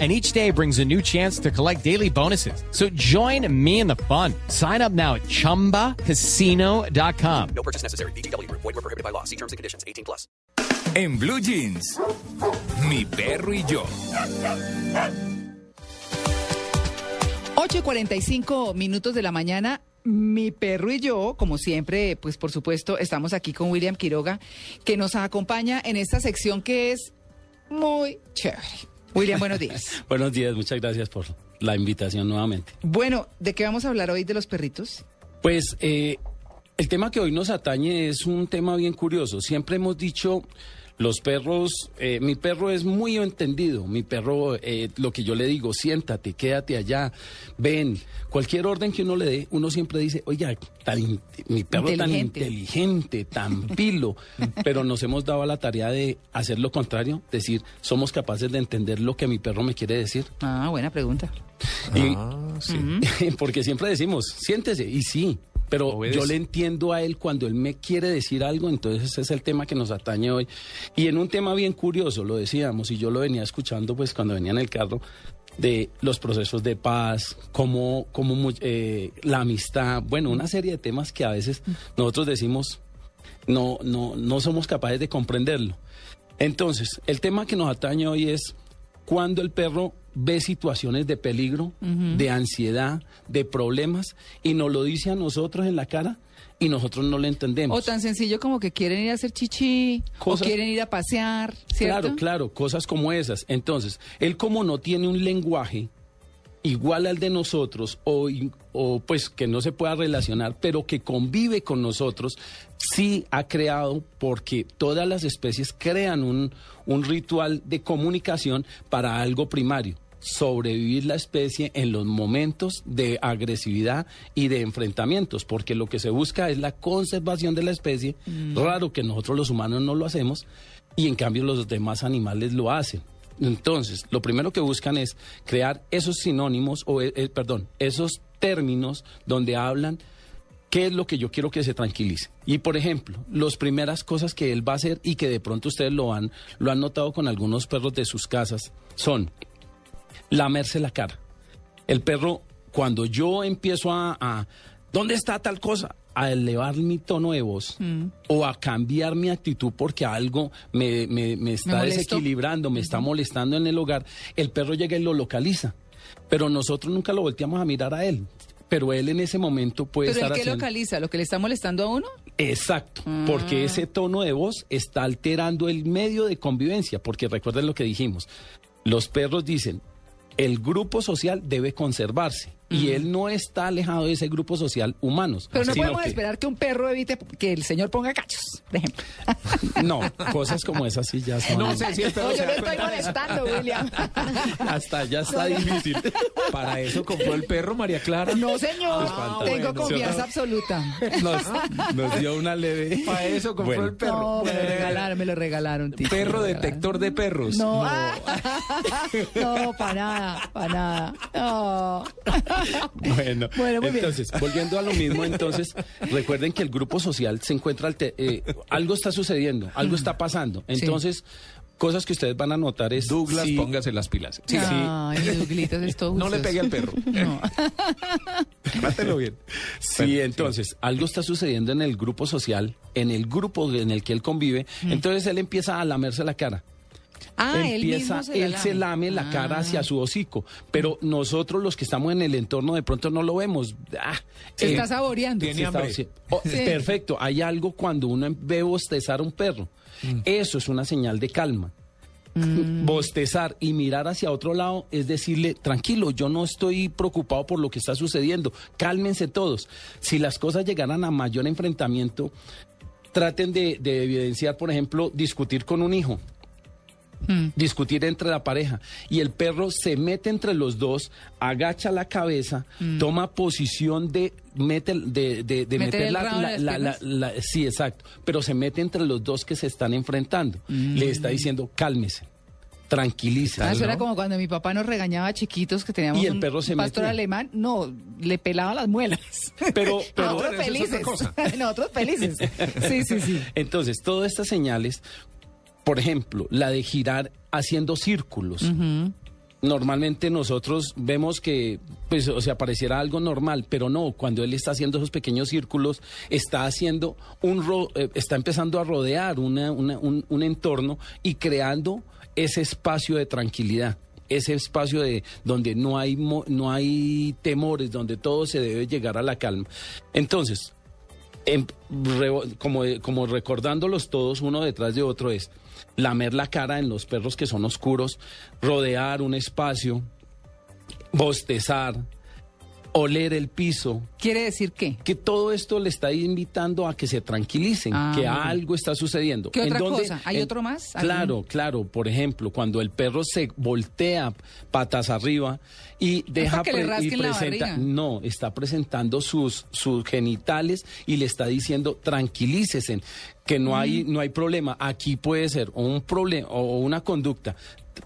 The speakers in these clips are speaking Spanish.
and each day brings a new chance to collect daily bonuses. So join me in the fun. Sign up now at ChumbaCasino.com. No purchase necessary. BGW. Void were prohibited by law. See terms and conditions. 18 plus. En Blue Jeans, mi perro y yo. 8 y 45 minutos de la mañana. Mi perro y yo, como siempre, pues por supuesto, estamos aquí con William Quiroga, que nos acompaña en esta sección que es muy chévere. William, buenos días. Buenos días, muchas gracias por la invitación nuevamente. Bueno, ¿de qué vamos a hablar hoy de los perritos? Pues eh, el tema que hoy nos atañe es un tema bien curioso. Siempre hemos dicho los perros, eh, mi perro es muy entendido, mi perro, eh, lo que yo le digo, siéntate, quédate allá, ven, cualquier orden que uno le dé, uno siempre dice, oiga, tan, mi perro tan inteligente, tan pilo, pero nos hemos dado a la tarea de hacer lo contrario, decir, somos capaces de entender lo que mi perro me quiere decir. Ah, buena pregunta. ah, sí. porque siempre decimos, siéntese, y sí, pero yo le entiendo a él cuando él me quiere decir algo, entonces ese es el tema que nos atañe hoy. Y en un tema bien curioso, lo decíamos, y yo lo venía escuchando pues cuando venía en el carro, de los procesos de paz, cómo, cómo eh, la amistad, bueno, una serie de temas que a veces nosotros decimos no, no, no somos capaces de comprenderlo. Entonces, el tema que nos atañe hoy es cuando el perro ve situaciones de peligro, de ansiedad, de problemas y nos lo dice a nosotros en la cara y nosotros no lo entendemos. O tan sencillo como que quieren ir a hacer chichi o quieren ir a pasear, ¿cierto? Claro, claro, cosas como esas. Entonces, él como no tiene un lenguaje igual al de nosotros o, o, pues que no se pueda relacionar, pero que convive con nosotros, sí ha creado, porque todas las especies crean un, un ritual de comunicación para algo primario sobrevivir la especie en los momentos de agresividad y de enfrentamientos, porque lo que se busca es la conservación de la especie. Raro que nosotros los humanos no lo hacemos y en cambio los demás animales lo hacen. Entonces, lo primero que buscan es crear esos sinónimos, o eh, eh, perdón, esos términos donde hablan qué es lo que yo quiero que se tranquilice. Y por ejemplo, las primeras cosas que él va a hacer y que de pronto ustedes lo han, lo han notado con algunos perros de sus casas son lamerse la cara. El perro, cuando yo empiezo a, ¿dónde está tal cosa? a elevar mi tono de voz mm. o a cambiar mi actitud porque algo me, me, está desequilibrando, me está molestando en el hogar, el perro llega y lo localiza. Pero nosotros nunca lo volteamos a mirar a él. Pero él en ese momento puede ¿Pero estar el qué localiza? ¿Lo que le está molestando a uno? Exacto, porque ah. ese tono de voz está alterando el medio de convivencia, porque recuerden lo que dijimos. Los perros dicen, el grupo social debe conservarse y él no está alejado de ese grupo social humanos. Pero no podemos esperar que un perro evite que el señor ponga cachos, por ejemplo. No, cosas como esas sí ya son. No sé si el perro yo le estoy molestando, William. Hasta ya está difícil. Para eso compró el perro María Clara. No, señor. Tengo confianza absoluta. Nos, dio una leve. Para eso compró el perro. No, me lo regalaron, me lo regalaron, tío. Perro detector de perros. No, no, para nada, para nada. No. bueno, entonces, volviendo a lo mismo, entonces, recuerden que el grupo social se encuentra, eh, algo está sucediendo, algo está pasando. Entonces, cosas que ustedes van a notar es... Douglas, póngase las pilas. Sí, Ay, es todo No le pegue al perro. No. Mátelo bien. Sí, entonces, algo está sucediendo en el grupo social, en el grupo en el que él convive, mm. entonces él empieza a lamerse la cara. Ah, empieza, él, se, lame. la cara hacia ah. su hocico, pero nosotros los que estamos en el entorno de pronto no lo vemos. Ah, se está saboreando. Oh, perfecto, hay algo cuando uno ve bostezar a un perro. Mm. Eso es una señal de calma. Mm. Bostezar y mirar hacia otro lado es decirle, tranquilo, yo no estoy preocupado por lo que está sucediendo, cálmense todos. Si las cosas llegaran a mayor enfrentamiento, traten de evidenciar, por ejemplo, discutir con un hijo discutir entre la pareja y el perro se mete entre los dos, agacha la cabeza, toma posición de mete de, de, de ¿Meter la, sí exacto, pero se mete entre los dos que se están enfrentando. Le está diciendo cálmese, tranquilice. Ah, eso ¿no? era como cuando mi papá nos regañaba a chiquitos que teníamos Y el un perro se pastor metía. alemán. No, le pelaba las muelas. Pero, pero Nosotros Pero eso es otra felices. cosa. Nosotros felices. Sí, sí, sí. Entonces, todas estas señales, por ejemplo, la de girar haciendo círculos. Normalmente nosotros vemos que, pues, o sea, pareciera algo normal, pero no, cuando él está haciendo esos pequeños círculos, está haciendo un, ro- eh, está empezando a rodear una- una- un, un entorno y creando ese espacio de tranquilidad. Ese espacio de donde no hay no hay temores, donde todo se debe llegar a la calma. Entonces, como, como recordándolos todos uno detrás de otro es lamer la cara en los perros que son oscuros, rodear un espacio, bostezar, oler el piso, ¿Quiere decir qué? que todo esto le está invitando a que se tranquilicen, Ah, que algo está sucediendo. ¿Qué ¿En otra cosa? ¿Hay En- otro más? ¿Algún- Claro, claro. Por ejemplo, cuando el perro se voltea patas arriba y deja que le y presenta, no, está presentando sus sus genitales y le está diciendo tranquilícese, que no hay no hay problema. Aquí puede ser un problema o una conducta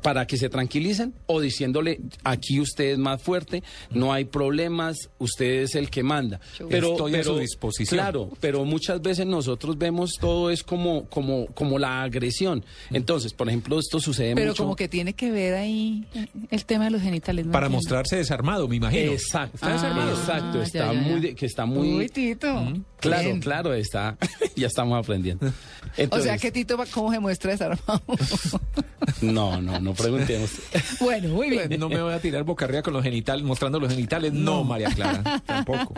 para que se tranquilicen o diciéndole aquí usted es más fuerte, no hay problemas, usted es el que manda. Pero, Estoy a pero su disposición. Claro, pero muchas veces nosotros vemos todo es como como como la agresión. Entonces, por ejemplo, esto sucede Pero mucho como que tiene que ver ahí el tema de los genitales. no Para entiendo. mostrarse desarmado, me imagino. Exacto, Está desarmado. exacto, Ah, está ya, ya, muy ya. que está muy Uy, Tito. claro, Bien. claro, está ya estamos aprendiendo. O sea que Tito, va- ¿cómo se muestra desarmado? no, no, no preguntemos. bueno, muy bien. No me voy a tirar boca arriba con los genitales, mostrando los genitales. No, María Clara, tampoco.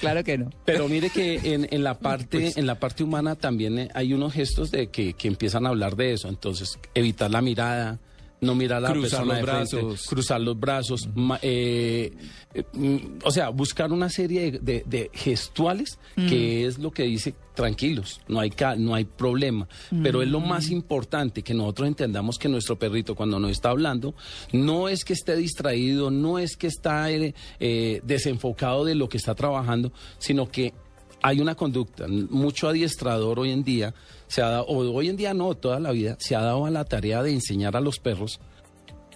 Claro que no. Pero mire que en, en la parte en la parte humana también hay unos gestos de que, que empiezan a hablar de eso. Entonces, evitar la mirada, no mirar a la Cruzar persona los de frente, brazos. cruzar los brazos, ma- eh, eh, mm, o sea, buscar una serie de, de- de gestuales que es lo que dice tranquilos, no hay ca- no hay problema. Pero es lo más importante que nosotros entendamos que nuestro perrito cuando nos está hablando no es que esté distraído, no es que está eh, eh, desenfocado de lo que está trabajando, sino que hay una conducta. Mucho adiestrador hoy en día se ha dado, o hoy en día no, toda la vida se ha dado a la tarea de enseñar a los perros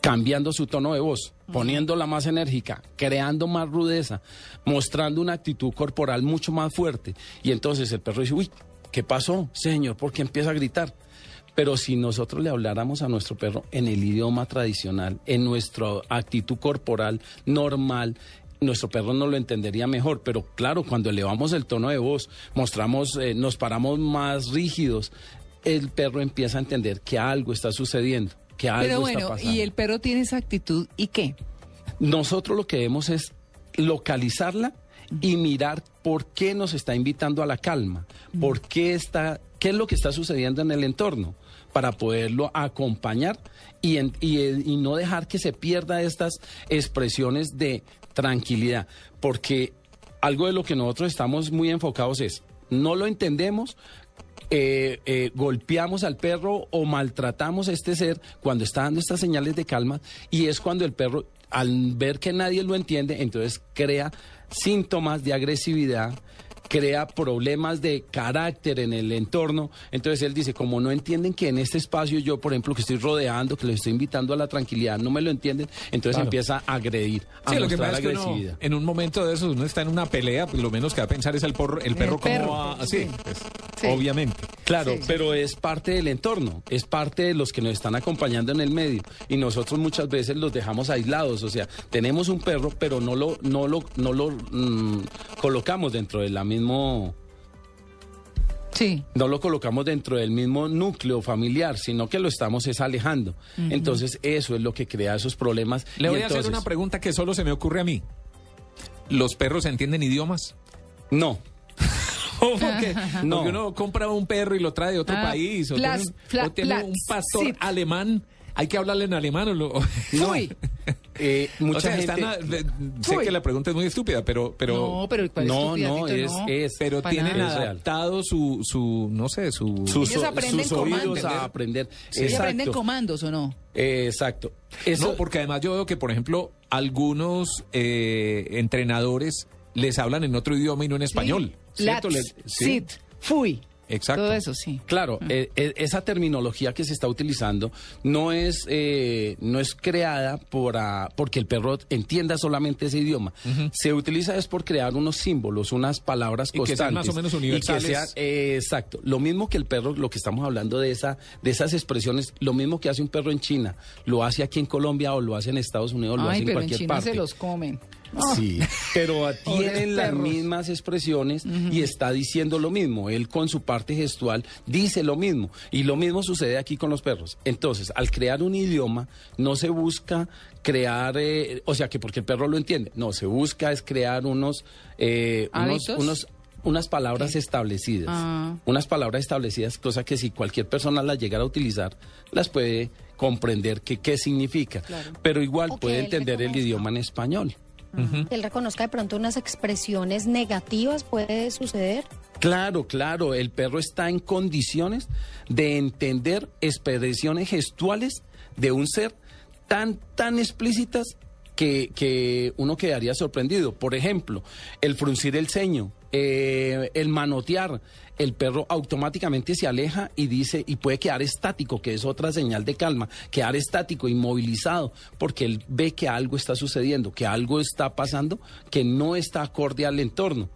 cambiando su tono de voz, poniéndola más enérgica, creando más rudeza, mostrando una actitud corporal mucho más fuerte. Y entonces el perro dice, uy, ¿qué pasó, señor? ¿Por qué empieza a gritar? Pero si nosotros le habláramos a nuestro perro en el idioma tradicional, en nuestra actitud corporal normal, nuestro perro no lo entendería mejor. Pero claro, cuando elevamos el tono de voz, mostramos, eh, nos paramos más rígidos, el perro empieza a entender que algo está sucediendo, que algo Pero está bueno, pasando. y el perro tiene esa actitud, ¿y qué? Nosotros lo que debemos es localizarla y mirar por qué nos está invitando a la calma, por qué está, qué es lo que está sucediendo en el entorno, para poderlo acompañar y, en- y, eh, y no dejar que se pierda estas expresiones de tranquilidad, porque algo de lo que nosotros estamos muy enfocados es, no lo entendemos, eh, eh, golpeamos al perro o maltratamos a este ser cuando está dando estas señales de calma y es cuando el perro al ver que nadie lo entiende entonces crea síntomas de agresividad crea problemas de carácter en el entorno. Entonces él dice, como no entienden que en este espacio yo, por ejemplo, que estoy rodeando, que les estoy invitando a la tranquilidad, no me lo entienden, entonces Claro. empieza a agredir, a Sí, lo que pasa es que uno, agresividad. en un momento de eso uno está en una pelea, pues lo menos que va a pensar es el, porro, el perro cómo perro, va así, sí. pues, Sí. obviamente. Claro, Sí, sí. pero es parte del entorno, es parte de los que nos están acompañando en el medio y nosotros muchas veces los dejamos aislados, o sea, tenemos un perro, pero no lo no lo no lo mm, colocamos dentro de la mismo Sí. no lo colocamos dentro del mismo núcleo familiar, sino que lo estamos es alejando. Entonces, eso es lo que crea esos problemas. Le Y voy a hacer una pregunta que solo se me ocurre a mí. ¿Los perros entienden idiomas? No, Porque, No. porque uno compra un perro y lo trae de otro Ah, país, o flas- tiene, o tiene flas- un pastor sí. alemán ¿Hay que hablarle en alemán o lo.? Fui. Eh, mucha o sea, gente... están a- de- sé Uy. que la pregunta es muy estúpida, pero. pero no, pero ¿cuál es No, estúpida, no, Tito? es, No. es pero tienen nada. adaptado su, su, no sé, su... sus, Ellos aprenden sus oídos comandos. a aprender. ¿Y Exacto. aprenden comandos o no? Eh, exacto. Eso, No, porque además yo veo que, por ejemplo, algunos eh, entrenadores les hablan en otro idioma y no en español. Sí. ¿Cierto? Lats, Le- sí. sit, fui. Exacto. Todo eso, sí. Claro, eh, eh, esa terminología que se está utilizando no es eh, no es creada por ah, porque el perro entienda solamente ese idioma. Se utiliza es por crear unos símbolos, unas palabras Y que sean más o menos universales. Y que sean, eh, exacto. Lo mismo que el perro, lo que estamos hablando de esa de esas expresiones, lo mismo que hace un perro en China, lo hace aquí en Colombia o lo hace en Estados Unidos, lo hace Ay, en pero en cualquier China parte. se los comen. Sí, pero tienen las mismas expresiones y está diciendo lo mismo. Él con su parte gestual dice lo mismo. Y lo mismo sucede aquí con los perros. Entonces, al crear un idioma, no se busca crear, eh, o sea, que porque el perro lo entiende. No, se busca es crear unos, eh, unos, unas palabras establecidas. Ah. Unas palabras establecidas, cosa que si cualquier persona las llegara a utilizar, las puede comprender que, qué significa. Pero igual puede entender el idioma en español. Él reconozca de pronto unas expresiones negativas, puede suceder. Claro, claro, el perro está en condiciones de entender expresiones gestuales de un ser tan, tan explícitas que, que uno quedaría sorprendido. Por ejemplo, el fruncir el ceño, eh, el manotear, el perro automáticamente se aleja y dice, y puede quedar estático, que es otra señal de calma, quedar estático, inmovilizado, porque él ve que algo está sucediendo, que algo está pasando, que no está acorde al entorno.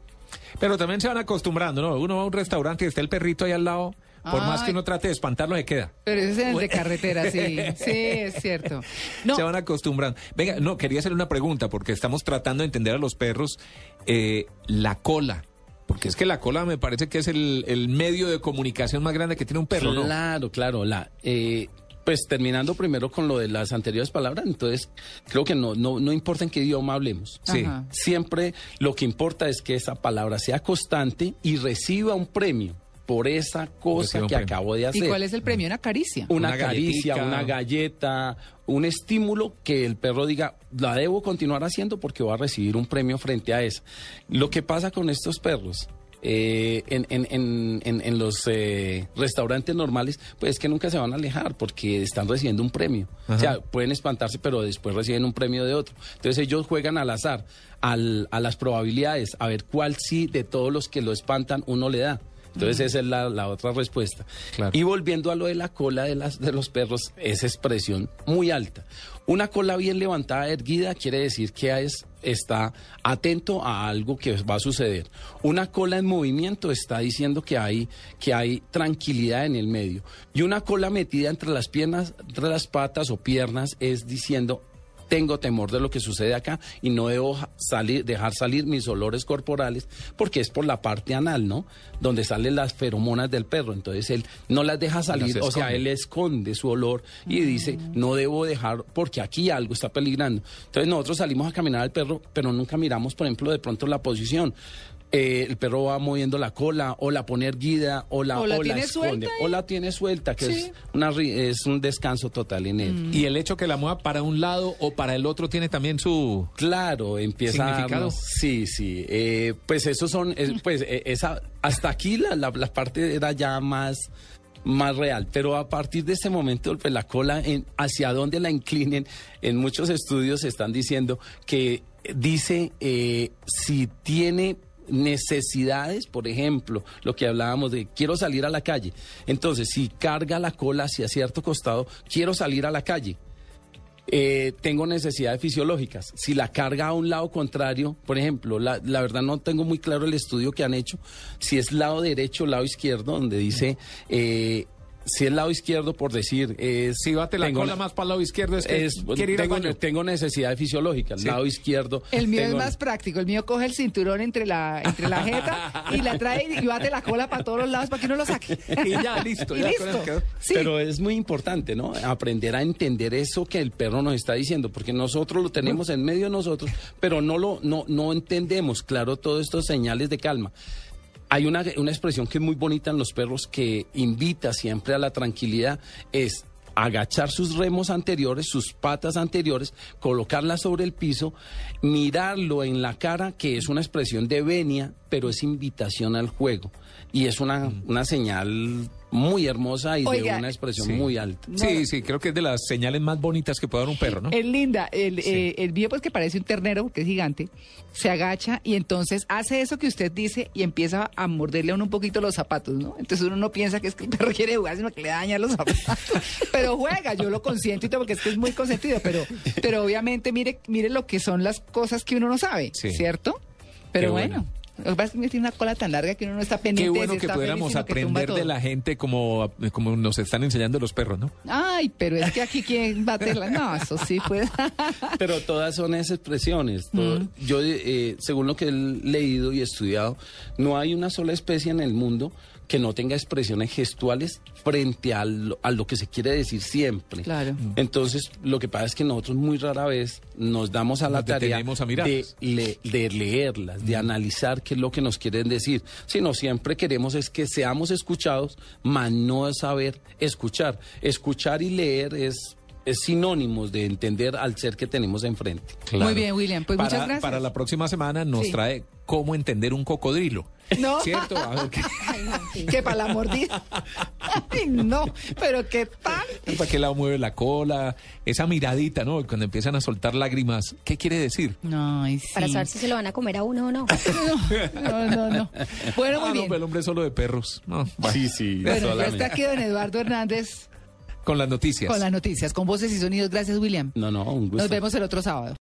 Pero también se van acostumbrando, ¿no? Uno va a un restaurante y está el perrito ahí al lado. Por más que uno trate de espantarlo, se queda. Pero ese es el de carretera, sí. Sí, es cierto. No, Se van acostumbrando. Venga, no, quería hacerle una pregunta porque estamos tratando de entender a los perros eh, la cola. Porque es que la cola me parece que es el, el medio de comunicación más grande que tiene un perro, ¿no? Claro, claro. La, eh, pues terminando primero con lo de las anteriores palabras, entonces creo que no, no, no importa en qué idioma hablemos. Sí. Ajá. Siempre lo que importa es que esa palabra sea constante y reciba un premio por esa cosa que premio. acabo de ¿y hacer. cuál es el premio? Una caricia. Una, Una caricia, galletica. una galleta, un estímulo que el perro diga, la debo continuar haciendo porque voy a recibir un premio frente a eso. Lo que pasa con estos perros eh, en, en- en- en- en los eh, restaurantes normales, pues es que nunca se van a alejar porque están recibiendo un premio. O sea, pueden espantarse, pero después reciben un premio de otro. Entonces ellos juegan al azar, al- a las probabilidades, a ver cuál sí de todos los que lo espantan uno le da. Entonces esa es la, la otra respuesta. Claro. Y volviendo a lo de la cola de, las, de los perros, esa expresión muy alta. Una cola bien levantada, erguida, quiere decir que es, está atento a algo que va a suceder. Una cola en movimiento está diciendo que hay, que hay tranquilidad en el medio. Y una cola metida entre las piernas, entre las patas o piernas, es diciendo tengo temor de lo que sucede acá y no debo salir, dejar salir mis olores corporales porque es por la parte anal, ¿no? Donde salen las feromonas del perro. Entonces él no las deja salir, o sea, él esconde su olor y dice, no debo dejar porque aquí algo está peligrando. Entonces nosotros salimos a caminar al perro, pero nunca miramos, por ejemplo, de pronto la posición. Eh, el perro va moviendo la cola o la pone erguida o la, O la o tiene esconde o la tiene suelta que Sí. es, una, es un descanso total en él. Y el hecho que la mueva para un lado o para el otro tiene también su... Claro, empieza a ¿Significado? darnos- Sí, sí. eh, pues esos son, pues eh, esa, hasta aquí la, la, la parte era ya más, más real. Pero a partir de ese momento, pues la cola, en, hacia dónde la inclinen, en muchos estudios están diciendo que dice eh, si tiene necesidades, por ejemplo, lo que hablábamos de quiero salir a la calle. Entonces, si carga la cola hacia cierto costado, quiero salir a la calle. Eh, tengo necesidades fisiológicas. Si la carga a un lado contrario, por ejemplo, la, la verdad no tengo muy claro el estudio que han hecho, si es lado derecho o lado izquierdo, donde dice, eh, si es lado izquierdo, por decir, es, Si bate la tengo cola más para el lado izquierdo es que es- quiere ir al tengo, baño. tengo necesidades fisiológicas, Sí. lado izquierdo. El mío es más práctico. El mío coge el cinturón entre la, entre la jeta y la trae y bate la cola para todos los lados para que uno lo saque. Y ya, listo, Y ya listo. Sí. Pero es muy importante, ¿no? Aprender a entender eso que el perro nos está diciendo, porque nosotros lo tenemos en medio de nosotros, pero no lo no no entendemos, claro, todos estos señales de calma. Hay una, una expresión que es muy bonita en los perros que invita siempre a la tranquilidad, es agachar sus remos anteriores, sus patas anteriores, colocarlas sobre el piso, mirarlo en la cara, que es una expresión de venia, pero es invitación al juego. Y es una, una señal muy hermosa y de una expresión sí. muy alta. Sí, sí, creo que es de las señales más bonitas que puede dar un perro, ¿no? Es linda. El, Sí. eh, el mío, pues que parece un ternero, porque es gigante, se agacha y entonces hace eso que usted dice y empieza a morderle a uno un poquito los zapatos, ¿no? Entonces uno no piensa que es que el perro quiere jugar, sino que le daña los zapatos. pero juega, yo lo consiento y todo, porque es que es muy consentido, pero, pero obviamente mire, mire lo que son las cosas que uno no sabe, Sí. ¿cierto? Pero Qué bueno. bueno. Lo que pasa es que tiene una cola tan larga que uno no está pendiente. Qué de bueno si que está feliz, pudiéramos sino que aprender de la gente como, como nos están enseñando los perros, ¿no? Ay, pero es que aquí quién bate la... No, eso sí fue... Pero todas son esas expresiones. Todo- Yo, eh, según lo que he leído y estudiado, no hay una sola especie en el mundo que no tenga expresiones gestuales frente a lo, a lo que se quiere decir siempre. Claro. Entonces, lo que pasa es que nosotros muy rara vez nos damos a la Nos tarea a de, le- de leerlas, de analizar qué es lo que nos quieren decir. Sino siempre queremos es que seamos escuchados, mas no saber escuchar. Escuchar y leer es sinónimos de entender al ser que tenemos enfrente. Muy bien, William. Pues para, muchas gracias. Para la próxima semana nos Sí. trae cómo entender un cocodrilo. No. ¿Cierto? A ver, ¿qué- que para la mordida. Ay, no, pero qué tal. ¿Para qué lado mueve la cola? Esa miradita, ¿no? Cuando empiezan a soltar lágrimas. ¿Qué quiere decir? No, sí. Para saber si se lo van a comer a uno o no. No, no, no. Bueno, muy Ah, no, bien. pero el hombre es solo de perros. No, bueno, Sí, sí. Bueno, ya está aquí don Eduardo Hernández Con las noticias. con las noticias, con voces y sonidos. Gracias, William. No, no, un gusto. Nos vemos el otro sábado.